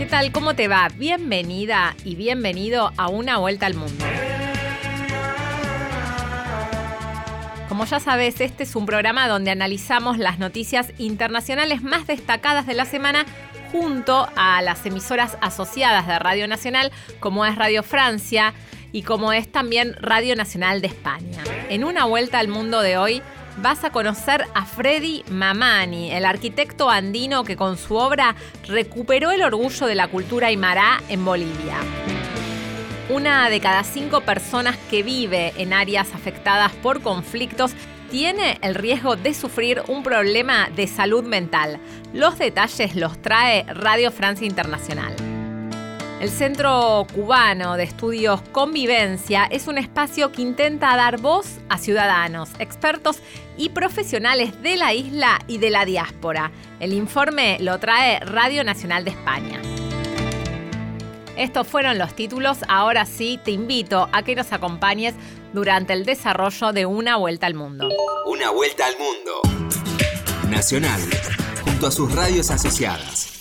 ¿Qué tal? ¿Cómo te va? Bienvenida y bienvenido a Una Vuelta al Mundo. Como ya sabes, este es un programa donde analizamos las noticias internacionales más destacadas de la semana junto a las emisoras asociadas de Radio Nacional, como es Radio Francia y como es también Radio Nacional de España. En una vuelta al mundo de hoy vas a conocer a Freddy Mamani, el arquitecto andino que con su obra recuperó el orgullo de la cultura aymara en Bolivia. Una de cada cinco personas que vive en áreas afectadas por conflictos tiene el riesgo de sufrir un problema de salud mental. Los detalles los trae Radio Francia Internacional. El Centro Cubano de Estudios Convivencia es un espacio que intenta dar voz a ciudadanos, expertos y profesionales de la isla y de la diáspora. El informe lo trae Radio Nacional de España. Estos fueron los títulos, ahora sí te invito a que nos acompañes durante el desarrollo de Una Vuelta al Mundo. Una Vuelta al Mundo. Nacional, junto a sus radios asociadas.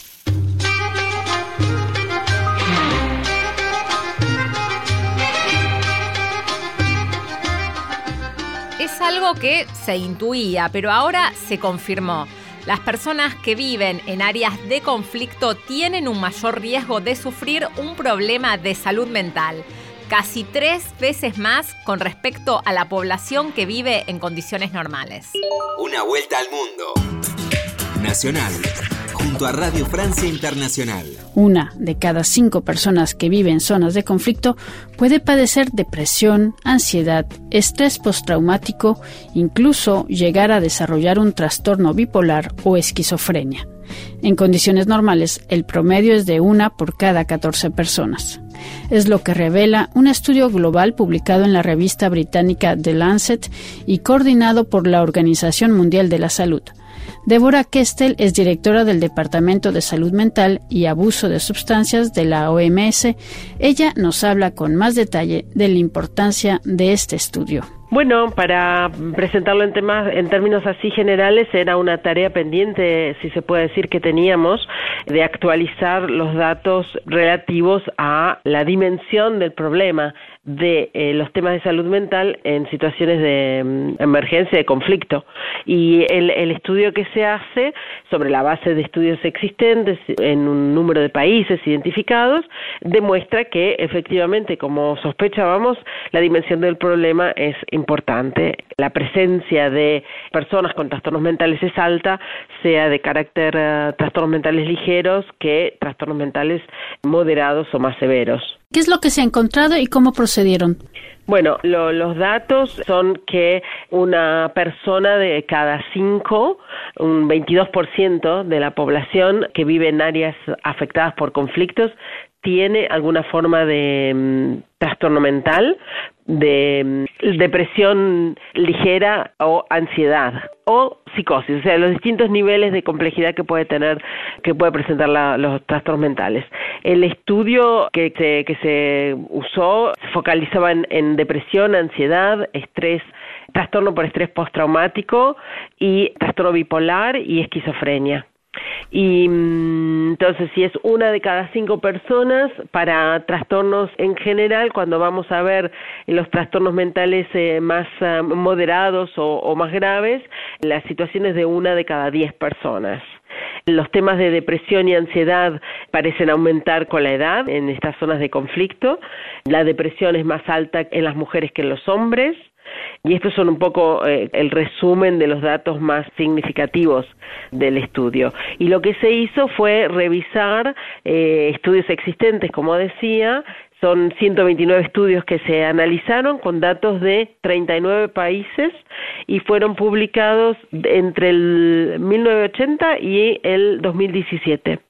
Algo que se intuía, pero ahora se confirmó. Las personas que viven en áreas de conflicto tienen un mayor riesgo de sufrir un problema de salud mental, casi tres veces más con respecto a la población que vive en condiciones normales. Una vuelta al mundo. Nacional a Radio Francia Internacional. Una de cada cinco personas que viven en zonas de conflicto puede padecer depresión, ansiedad, estrés postraumático, incluso llegar a desarrollar un trastorno bipolar o esquizofrenia. En condiciones normales, el promedio es de una por cada 14 personas. Es lo que revela un estudio global publicado en la revista británica The Lancet y coordinado por la Organización Mundial de la Salud. Débora Kestel es directora del Departamento de Salud Mental y Abuso de Sustancias de la OMS. Ella nos habla con más detalle de la importancia de este estudio. Bueno, para presentarlo en temas, en términos así generales, era una tarea pendiente, si se puede decir, que teníamos de actualizar los datos relativos a la dimensión del problema de eh, los temas de salud mental en situaciones de mm, emergencia, de conflicto. Y el, el, estudio que se hace sobre la base de estudios existentes en un número de países identificados demuestra que efectivamente, como sospechábamos, la dimensión del problema es importante. La presencia de personas con trastornos mentales es alta, sea de carácter uh, trastornos mentales ligeros que trastornos mentales moderados o más severos. ¿Qué es lo que se ha encontrado y cómo procedieron? Bueno, lo, los datos son que una persona de cada cinco, un 22% de la población que vive en áreas afectadas por conflictos, tiene alguna forma de mm, trastorno mental, de mm, depresión ligera o ansiedad o psicosis, o sea, los distintos niveles de complejidad que puede tener, que puede presentar la, los trastornos mentales. El estudio que se, que se usó se focalizaba en, en depresión, ansiedad, estrés, trastorno por estrés postraumático y trastorno bipolar y esquizofrenia. Y mm, entonces, si es una de cada cinco personas, para trastornos en general, cuando vamos a ver los trastornos mentales eh, más uh, moderados o, o más graves, la situación es de una de cada diez personas. Los temas de depresión y ansiedad parecen aumentar con la edad en estas zonas de conflicto. La depresión es más alta en las mujeres que en los hombres. Y estos son un poco eh, el resumen de los datos más significativos del estudio. Y lo que se hizo fue revisar eh, estudios existentes, como decía, son 129 estudios que se analizaron con datos de 39 países y fueron publicados entre el 1980 y el 2017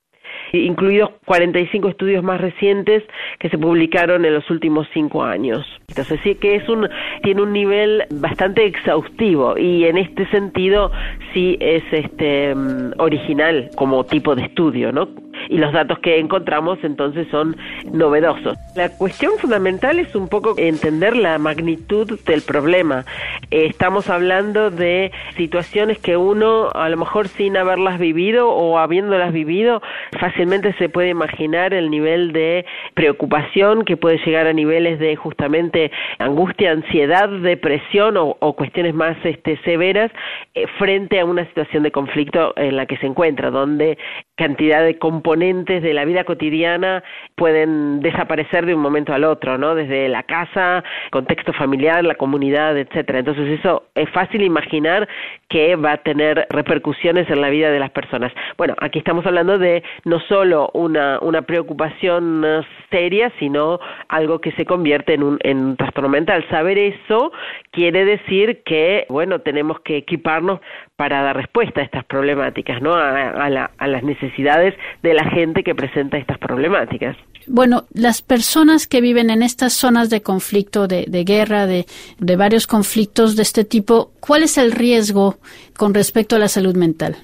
incluidos 45 estudios más recientes que se publicaron en los últimos cinco años. Entonces sí que es un tiene un nivel bastante exhaustivo y en este sentido sí es este mm, original como tipo de estudio, ¿no? Y los datos que encontramos entonces son novedosos. La cuestión fundamental es un poco entender la magnitud del problema. Estamos hablando de situaciones que uno, a lo mejor sin haberlas vivido o habiéndolas vivido, fácilmente se puede imaginar el nivel de preocupación que puede llegar a niveles de justamente angustia, ansiedad, depresión o, cuestiones más este, severas eh, frente a una situación de conflicto en la que se encuentra, donde cantidad de componentes de la vida cotidiana pueden desaparecer de un momento al otro, ¿no? Desde la casa, contexto familiar, la comunidad, etcétera. Entonces eso es fácil imaginar que va a tener repercusiones en la vida de las personas. Bueno, aquí estamos hablando de no solo una, una preocupación seria, sino algo que se convierte en un, en un trastorno mental. Saber eso quiere decir que, bueno, tenemos que equiparnos para dar respuesta a estas problemáticas, ¿no? A, las necesidades de la gente que presenta estas problemáticas. Bueno, las personas que viven en estas zonas de conflicto, de, guerra, de, de varios conflictos de este tipo, ¿cuál es el riesgo con respecto a la salud mental?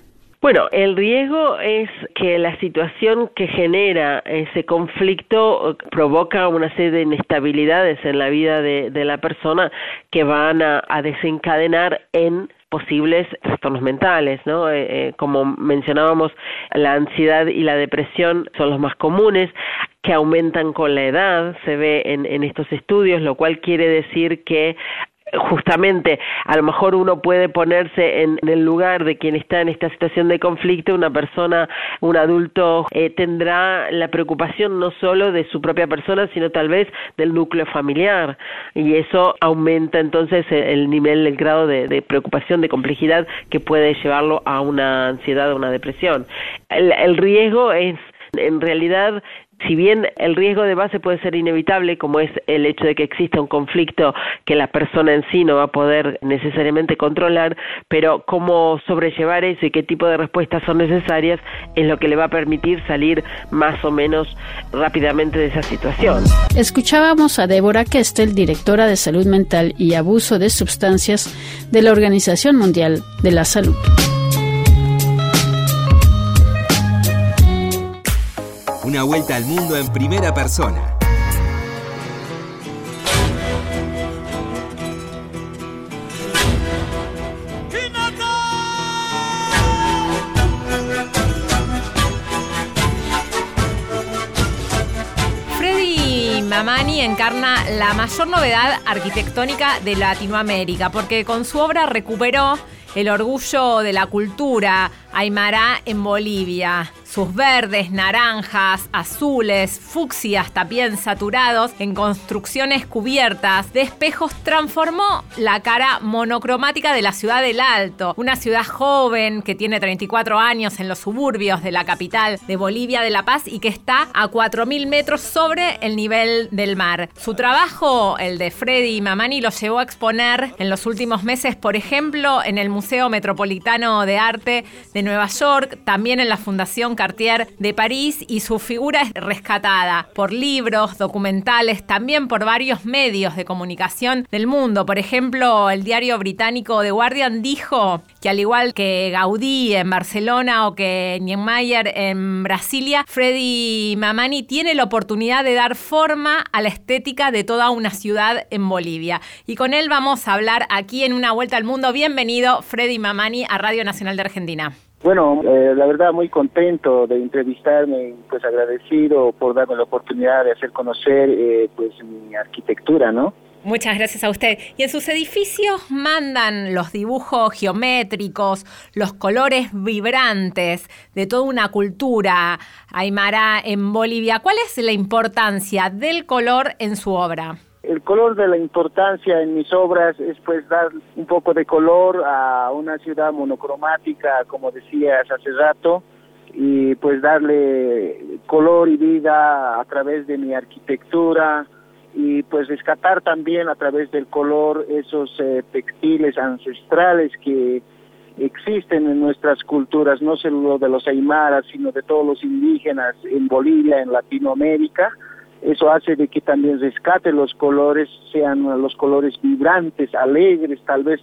Bueno, el riesgo es que la situación que genera ese conflicto provoca una serie de inestabilidades en la vida de, la persona que van a desencadenar en posibles trastornos mentales, ¿no? Eh, eh, como mencionábamos, la ansiedad y la depresión son los más comunes que aumentan con la edad, se ve en, en estos estudios, lo cual quiere decir que justamente a lo mejor uno puede ponerse en, el lugar de quien está en esta situación de conflicto, una persona, un adulto eh, tendrá la preocupación no solo de su propia persona, sino tal vez del núcleo familiar y eso aumenta entonces el nivel, el grado de, de preocupación, de complejidad que puede llevarlo a una ansiedad o una depresión. El, el riesgo es en realidad si bien el riesgo de base puede ser inevitable, como es el hecho de que exista un conflicto que la persona en sí no va a poder necesariamente controlar, pero cómo sobrellevar eso y qué tipo de respuestas son necesarias es lo que le va a permitir salir más o menos rápidamente de esa situación. Escuchábamos a Débora Kestel, directora de Salud Mental y Abuso de Sustancias de la Organización Mundial de la Salud. Una vuelta al mundo en primera persona. Freddy Mamani encarna la mayor novedad arquitectónica de Latinoamérica, porque con su obra recuperó el orgullo de la cultura aymara en Bolivia sus verdes, naranjas, azules, fucsias también saturados en construcciones cubiertas de espejos transformó la cara monocromática de la ciudad del Alto, una ciudad joven que tiene 34 años en los suburbios de la capital de Bolivia de La Paz y que está a 4.000 metros sobre el nivel del mar. Su trabajo, el de Freddy Mamani, lo llevó a exponer en los últimos meses, por ejemplo, en el Museo Metropolitano de Arte de Nueva York, también en la Fundación de París y su figura es rescatada por libros, documentales, también por varios medios de comunicación del mundo. Por ejemplo, el diario británico The Guardian dijo que al igual que Gaudí en Barcelona o que Niemeyer en Brasilia, Freddy Mamani tiene la oportunidad de dar forma a la estética de toda una ciudad en Bolivia. Y con él vamos a hablar aquí en Una Vuelta al Mundo. Bienvenido, Freddy Mamani, a Radio Nacional de Argentina. Bueno, eh, la verdad muy contento de entrevistarme, pues agradecido por darme la oportunidad de hacer conocer eh, pues mi arquitectura, ¿no? Muchas gracias a usted. Y en sus edificios mandan los dibujos geométricos, los colores vibrantes de toda una cultura aymara en Bolivia. ¿Cuál es la importancia del color en su obra? El color de la importancia en mis obras es pues dar un poco de color a una ciudad monocromática, como decías hace rato, y pues darle color y vida a través de mi arquitectura y pues rescatar también a través del color esos eh, textiles ancestrales que existen en nuestras culturas, no solo de los aymaras, sino de todos los indígenas en Bolivia, en Latinoamérica, eso hace de que también rescate los colores, sean los colores vibrantes, alegres, tal vez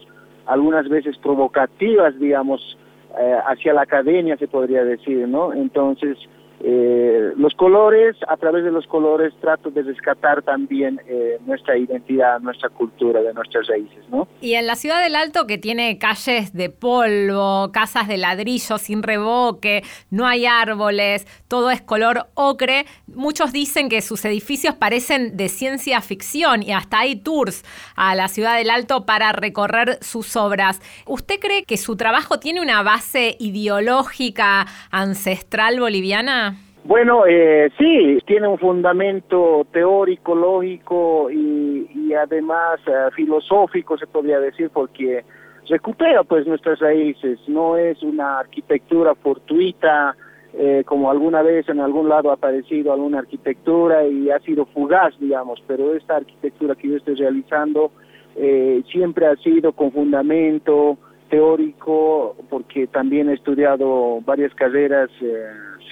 algunas veces provocativas, digamos, eh, hacia la academia se podría decir, ¿no? Entonces, eh, los colores, a través de los colores trato de rescatar también eh, nuestra identidad, nuestra cultura, de nuestras raíces, ¿no? Y en la ciudad del Alto, que tiene calles de polvo, casas de ladrillo sin revoque, no hay árboles, todo es color ocre, muchos dicen que sus edificios parecen de ciencia ficción y hasta hay tours a la ciudad del Alto para recorrer sus obras. ¿Usted cree que su trabajo tiene una base ideológica ancestral boliviana? Bueno, eh, sí, tiene un fundamento teórico, lógico y, además eh, filosófico, se podría decir, porque recupera pues nuestras raíces, no es una arquitectura fortuita, eh, como alguna vez en algún lado ha aparecido alguna arquitectura y ha sido fugaz, digamos, pero esta arquitectura que yo estoy realizando eh, siempre ha sido con fundamento teórico, porque también he estudiado varias carreras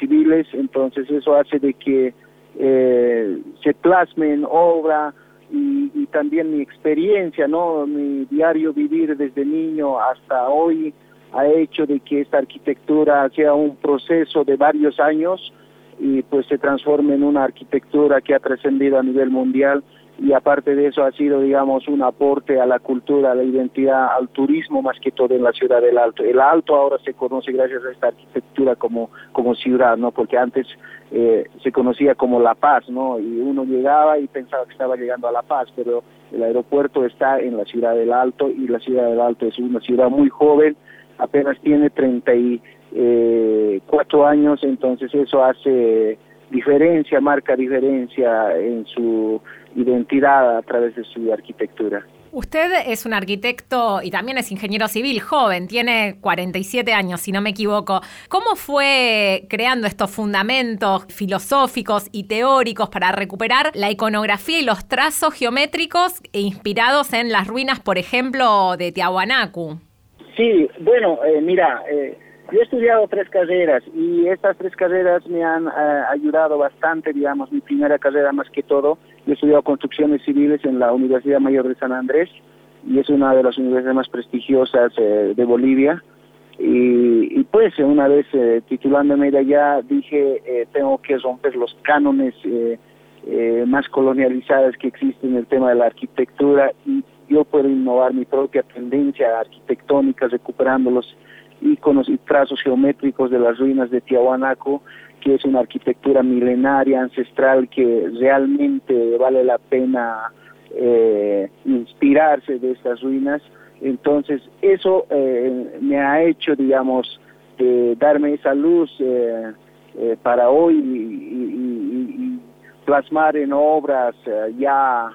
civiles, entonces eso hace de que eh, se plasme en obra y, y, también mi experiencia, ¿no? Mi diario vivir desde niño hasta hoy ha hecho de que esta arquitectura sea un proceso de varios años y pues se transforme en una arquitectura que ha trascendido a nivel mundial y aparte de eso ha sido, digamos, un aporte a la cultura, a la identidad, al turismo más que todo en la ciudad del Alto. El Alto ahora se conoce gracias a esta arquitectura como, como ciudad, ¿no? Porque antes eh, se conocía como La Paz, ¿no? Y uno llegaba y pensaba que estaba llegando a La Paz, pero el aeropuerto está en la ciudad del Alto y la ciudad del Alto es una ciudad muy joven, apenas tiene 34 eh, años, entonces eso hace diferencia, marca diferencia en su identidad a través de su arquitectura. Usted es un arquitecto y también es ingeniero civil joven, tiene 47 años, si no me equivoco. ¿Cómo fue creando estos fundamentos filosóficos y teóricos para recuperar la iconografía y los trazos geométricos inspirados en las ruinas, por ejemplo, de Tiahuanacu? Sí, bueno, eh, mira, eh, yo he estudiado tres carreras y estas tres carreras me han eh, ayudado bastante, digamos, mi primera carrera más que todo. Yo he estudiado construcciones civiles en la Universidad Mayor de San Andrés y es una de las universidades más prestigiosas eh, de Bolivia. Y, pues una vez eh, titulándome de allá dije, tengo que romper los cánones más colonializados que existen en el tema de la arquitectura y yo puedo innovar mi propia tendencia arquitectónica recuperándolos iconos y trazos geométricos de las ruinas de Tiahuanaco, que es una arquitectura milenaria, ancestral, que realmente vale la pena eh, inspirarse de estas ruinas. Entonces, eso eh, me ha hecho, digamos, darme esa luz eh, para hoy y, plasmar en obras ya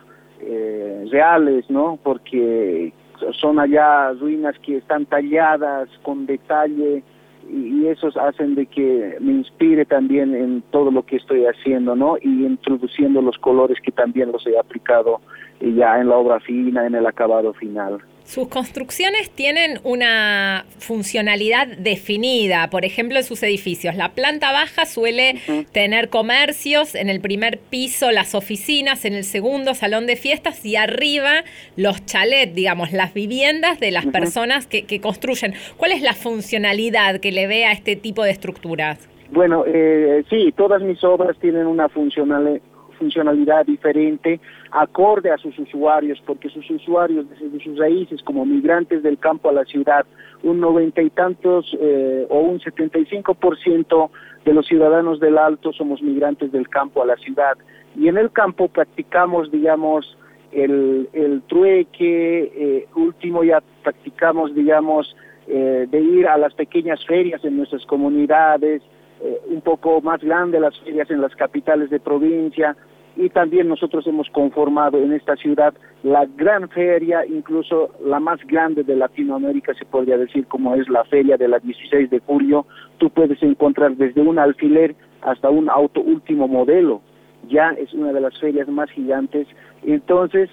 reales, ¿no? Porque son allá ruinas que están talladas con detalle y, esos hacen de que me inspire también en todo lo que estoy haciendo, ¿no? Y introduciendo los colores que también los he aplicado ya en la obra fina, en el acabado final. Sus construcciones tienen una funcionalidad definida, por ejemplo, en sus edificios. La planta baja suele tener comercios, en el primer piso las oficinas, en el segundo salón de fiestas y arriba los chalets, digamos, las viviendas de las personas que, construyen. ¿Cuál es la funcionalidad que le ve a este tipo de estructuras? Bueno, eh, sí, todas mis obras tienen una funcionalidad diferente, acorde a sus usuarios, porque sus usuarios desde sus raíces como migrantes del campo a la ciudad, un noventa y tantos eh, o un setenta y cinco por ciento de los ciudadanos del Alto somos migrantes del campo a la ciudad. Y en el campo practicamos, digamos, el, el trueque, eh, último ya practicamos, digamos, eh, de ir a las pequeñas ferias en nuestras comunidades, eh, un poco más grande las ferias en las capitales de provincia y también nosotros hemos conformado en esta ciudad la gran feria, incluso la más grande de Latinoamérica se podría decir como es la feria de la 16 de julio, tú puedes encontrar desde un alfiler hasta un auto último modelo, ya es una de las ferias más gigantes, entonces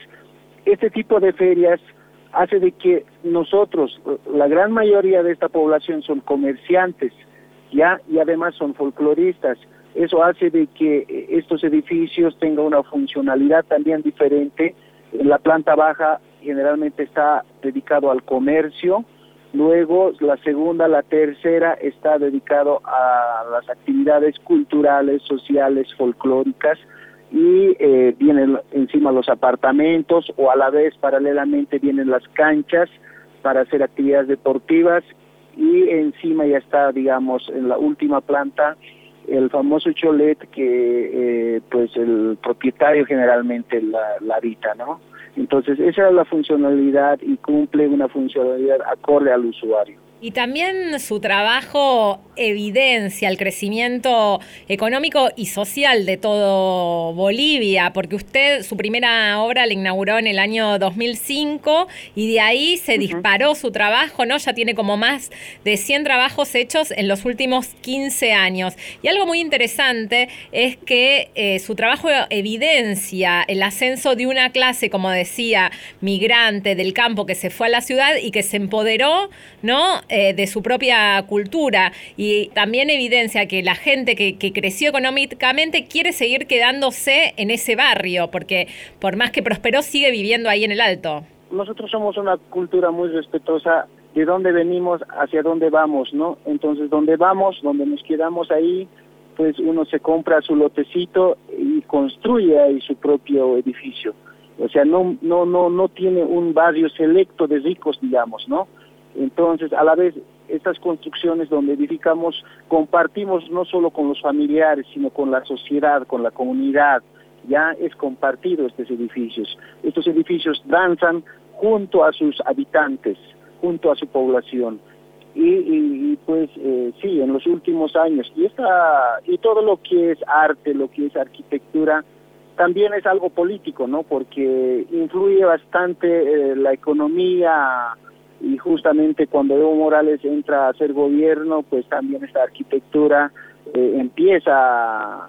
este tipo de ferias hace de que nosotros, la gran mayoría de esta población son comerciantes, ya y además son folcloristas. Eso hace de que eh, estos edificios tengan una funcionalidad también diferente. En la planta baja generalmente está dedicado al comercio Luego, la segunda, la tercera está dedicado a las actividades culturales, sociales, folclóricas y eh, vienen encima los apartamentos o a la vez paralelamente vienen las canchas para hacer actividades deportivas y encima ya está, digamos, en la última planta el famoso cholet que eh, pues el propietario generalmente la, la habita, ¿no? Entonces, esa es la funcionalidad y cumple una funcionalidad acorde al usuario. Y también su trabajo evidencia el crecimiento económico y social de todo Bolivia, porque usted su primera obra la inauguró en el año 2005 y de ahí se disparó su trabajo, ¿no? Ya tiene como más de 100 trabajos hechos en los últimos 15 años. Y algo muy interesante es que eh, su trabajo evidencia el ascenso de una clase, como decía, migrante del campo que se fue a la ciudad y que se empoderó, ¿no? Eh, de su propia cultura y también evidencia que la gente que, creció económicamente quiere seguir quedándose en ese barrio, porque por más que prosperó sigue viviendo ahí en el Alto. Nosotros somos una cultura muy respetuosa de dónde venimos hacia dónde vamos, ¿no? Entonces, donde vamos, donde nos quedamos ahí, pues uno se compra su lotecito y construye ahí su propio edificio. O sea, no, no, no, no tiene un barrio selecto de ricos, digamos, ¿no? Entonces, a la vez, estas construcciones donde edificamos, compartimos no solo con los familiares, sino con la sociedad, con la comunidad. Ya es compartido estos edificios. Estos edificios danzan junto a sus habitantes, junto a su población. Y, pues eh, sí, en los últimos años, y, esta, y todo lo que es arte, lo que es arquitectura, también es algo político, ¿no? Porque influye bastante eh, la economía, y justamente cuando Evo Morales entra a hacer gobierno, pues también esta arquitectura eh, empieza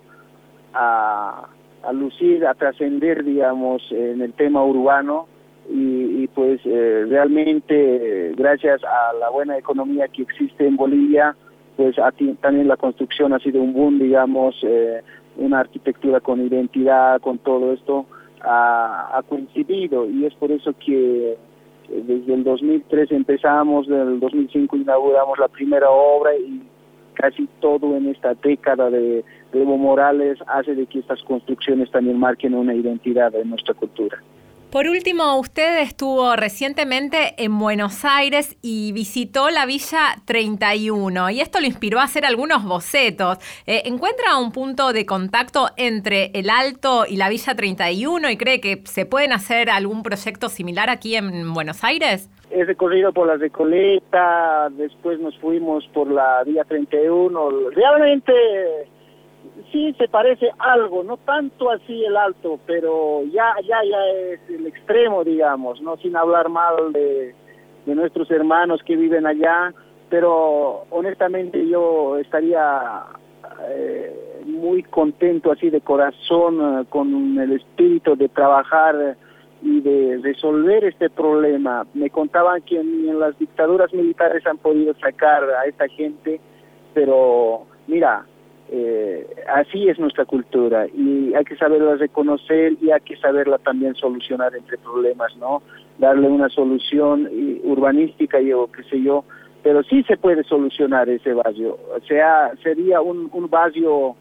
a, lucir, a trascender, digamos, en el tema urbano y, pues eh, realmente gracias a la buena economía que existe en Bolivia, pues también la construcción ha sido un boom, digamos, eh, una arquitectura con identidad, con todo esto ha coincidido y es por eso que desde el 2003 empezamos, en el 2005 inauguramos la primera obra y casi todo en esta década de, Evo Morales hace de que estas construcciones también marquen una identidad de nuestra cultura. Por último, usted estuvo recientemente en Buenos Aires y visitó la Villa 31 y esto lo inspiró a hacer algunos bocetos. Eh, ¿Encuentra un punto de contacto entre el Alto y la Villa 31 y cree que se pueden hacer algún proyecto similar aquí en Buenos Aires? He recorrido por la Recoleta, después nos fuimos por la Villa 31. Realmente sí se parece algo, no tanto así el alto, pero ya ya ya es el extremo, digamos, no sin hablar mal de, nuestros hermanos que viven allá, pero honestamente yo estaría eh, muy contento así de corazón eh, con el espíritu de trabajar y de resolver este problema. Me contaban que en las dictaduras militares han podido sacar a esta gente, pero mira, eh, así es nuestra cultura y hay que saberla reconocer y hay que saberla también solucionar entre problemas, ¿no? Darle una solución urbanística y o qué sé yo, pero sí se puede solucionar ese barrio. O sea, sería un, un barrio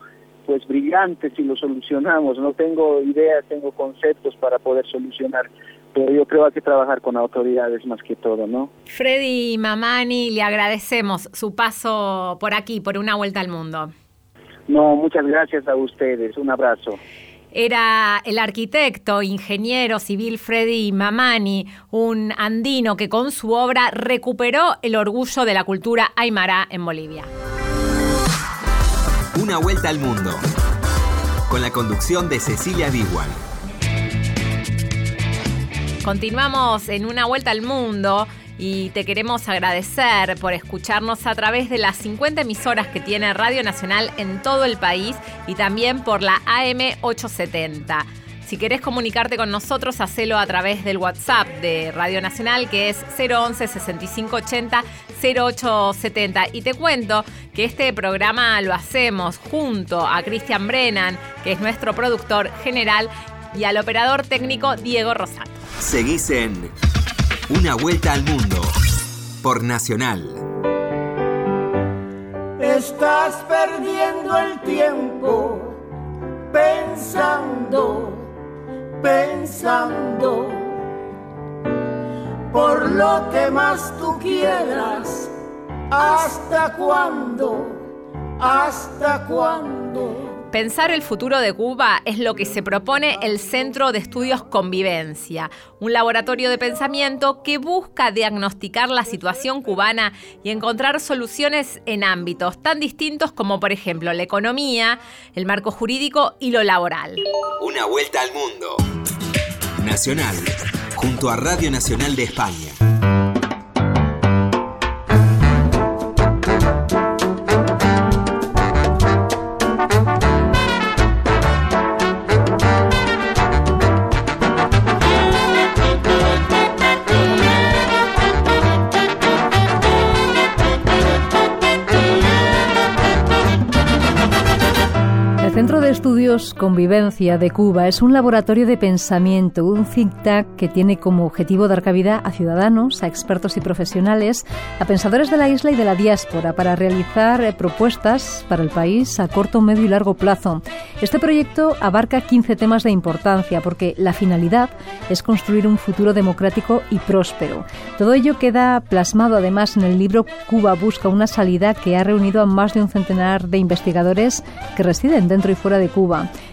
pues brillante si lo solucionamos. No tengo ideas, tengo conceptos para poder solucionar, pero yo creo que hay que trabajar con autoridades más que todo, ¿no? Freddy Mamani, le agradecemos su paso por aquí, por una vuelta al mundo. No, muchas gracias a ustedes. Un abrazo. Era el arquitecto, ingeniero civil Freddy Mamani, un andino que con su obra recuperó el orgullo de la cultura aymara en Bolivia. Una vuelta al mundo, con la conducción de Cecilia Biguan. Continuamos en Una vuelta al mundo y te queremos agradecer por escucharnos a través de las 50 emisoras que tiene Radio Nacional en todo el país y también por la AM 870. Si querés comunicarte con nosotros, hacelo a través del WhatsApp de Radio Nacional, que es 011 6580 0870. Y te cuento que este programa lo hacemos junto a Cristian Brennan, que es nuestro productor general, y al operador técnico Diego Rosato. Seguís en una vuelta al mundo por Nacional. Estás perdiendo el tiempo pensando, pensando por lo que más tú quieras. ¿Hasta cuándo? ¿Hasta cuándo? Pensar el futuro de Cuba es lo que se propone el Centro de Estudios Convivencia, un laboratorio de pensamiento que busca diagnosticar la situación cubana y encontrar soluciones en ámbitos tan distintos como por ejemplo la economía, el marco jurídico y lo laboral. Una vuelta al mundo. Nacional, junto a Radio Nacional de España. Estudios Convivencia de Cuba es un laboratorio de pensamiento, un think tank que tiene como objetivo dar cabida a ciudadanos, a expertos y profesionales, a pensadores de la isla y de la diáspora para realizar eh, propuestas para el país a corto, medio y largo plazo. Este proyecto abarca 15 temas de importancia porque la finalidad es construir un futuro democrático y próspero. Todo ello queda plasmado además en el libro Cuba busca una salida que ha reunido a más de un centenar de investigadores que residen dentro y fuera de de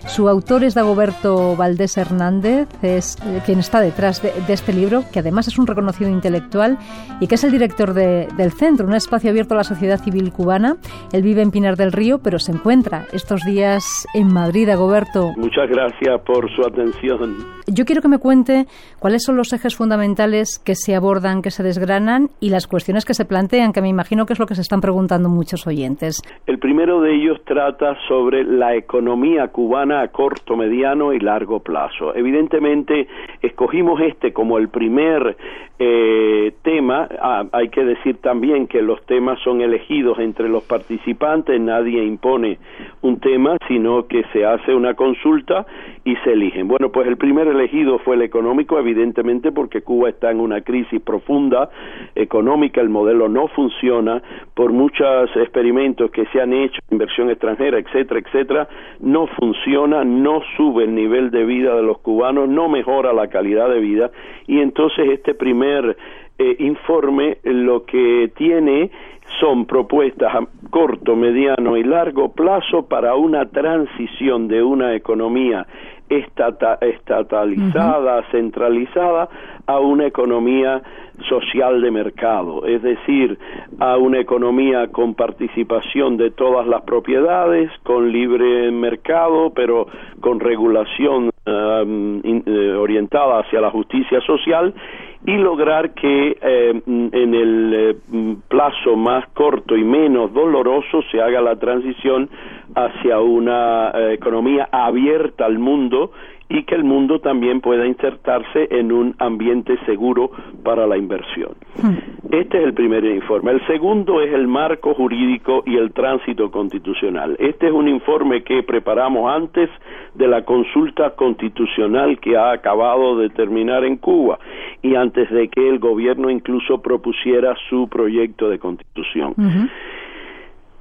Su autor es Dagoberto Valdés Hernández, es eh, quien está detrás de, este libro, que además es un reconocido intelectual y que es el director del centro, un espacio abierto a la sociedad civil cubana. Él vive en Pinar del Río, pero se encuentra estos días en Madrid, Dagoberto. Muchas gracias por su atención. Yo quiero que me cuente cuáles son los ejes fundamentales que se abordan, que se desgranan y las cuestiones que se plantean, que me imagino que es lo que se están preguntando muchos oyentes. El primero de ellos trata sobre la economía cubana a corto, mediano y largo plazo. Evidentemente, escogimos este como el primer eh, tema. Ah, hay que decir también que los temas son elegidos entre los participantes, nadie impone un tema, sino que se hace una consulta y se eligen. Bueno, pues el primer elegido fue el económico, evidentemente porque Cuba está en una crisis profunda económica, el modelo no funciona, por muchos experimentos que se han hecho, inversión extranjera, etcétera, etcétera, no funciona, no sube el nivel de vida de los cubanos, no mejora la calidad de vida y entonces este primer eh, informe lo que tiene son propuestas a corto, mediano y largo plazo para una transición de una economía estatalizada, centralizada, a una economía social de mercado, es decir, a una economía con participación de todas las propiedades, con libre mercado, pero con regulación um, eh, orientada hacia la justicia social y lograr que eh, en el eh, plazo más corto y menos doloroso se haga la transición hacia una economía abierta al mundo y que el mundo también pueda insertarse en un ambiente seguro para la inversión. Hmm. Este es el primer informe. El segundo es el marco jurídico y el tránsito constitucional. Este es un informe que preparamos antes de la consulta constitucional que ha acabado de terminar en Cuba y antes de que el gobierno incluso propusiera su proyecto de constitución.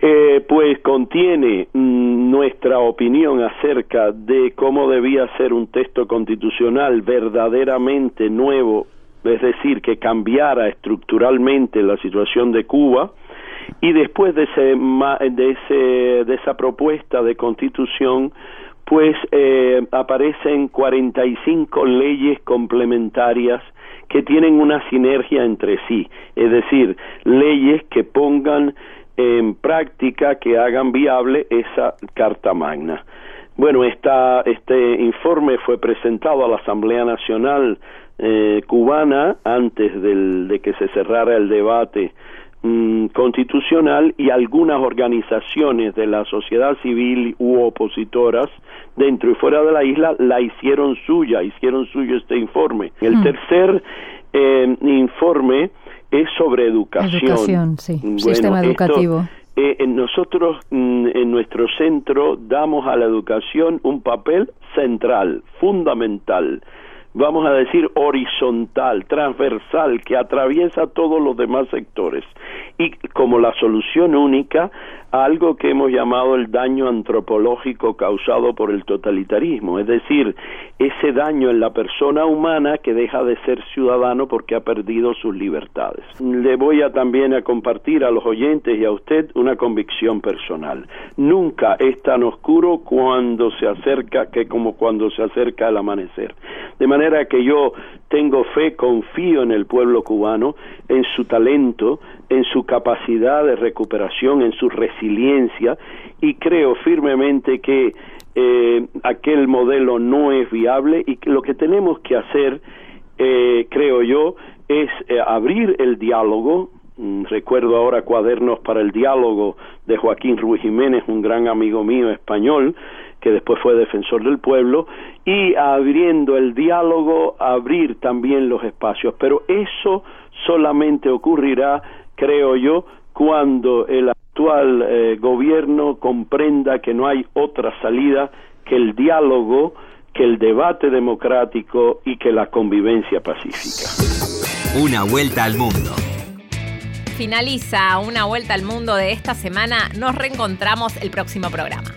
Eh, pues contiene mm, nuestra opinión acerca de cómo debía ser un texto constitucional verdaderamente nuevo, es decir, que cambiara estructuralmente la situación de Cuba, y después de, ese, de, ese, de esa propuesta de constitución, pues eh, aparecen 45 leyes complementarias que tienen una sinergia entre sí, es decir, leyes que pongan en práctica que hagan viable esa Carta Magna. Bueno, esta, este informe fue presentado a la Asamblea Nacional eh, cubana antes del, de que se cerrara el debate mm, constitucional y algunas organizaciones de la sociedad civil u opositoras dentro y fuera de la isla la hicieron suya, hicieron suyo este informe. El mm. tercer eh, informe es sobre educación. Educación, sí, sistema educativo. Eh, nosotros mm, en nuestro centro damos a la educación un papel central, fundamental. Vamos a decir, horizontal, transversal, que atraviesa todos los demás sectores. Y como la solución única, algo que hemos llamado el daño antropológico causado por el totalitarismo, es decir, ese daño en la persona humana que deja de ser ciudadano porque ha perdido sus libertades. Le voy a también a compartir a los oyentes y a usted una convicción personal. Nunca es tan oscuro cuando se acerca que como cuando se acerca el amanecer. De manera que yo tengo fe, confío en el pueblo cubano, en su talento, en su capacidad de recuperación, en su resiliencia y creo firmemente que eh, aquel modelo no es viable y que lo que tenemos que hacer, eh, creo yo, es eh, abrir el diálogo. Mm, recuerdo ahora cuadernos para el diálogo de Joaquín Ruiz Jiménez, un gran amigo mío español, que después fue defensor del pueblo, y abriendo el diálogo, abrir también los espacios. Pero eso solamente ocurrirá, creo yo, cuando el actual eh, gobierno comprenda que no hay otra salida que el diálogo, que el debate democrático y que la convivencia pacífica. Una vuelta al mundo. Finaliza una vuelta al mundo de esta semana. Nos reencontramos el próximo programa.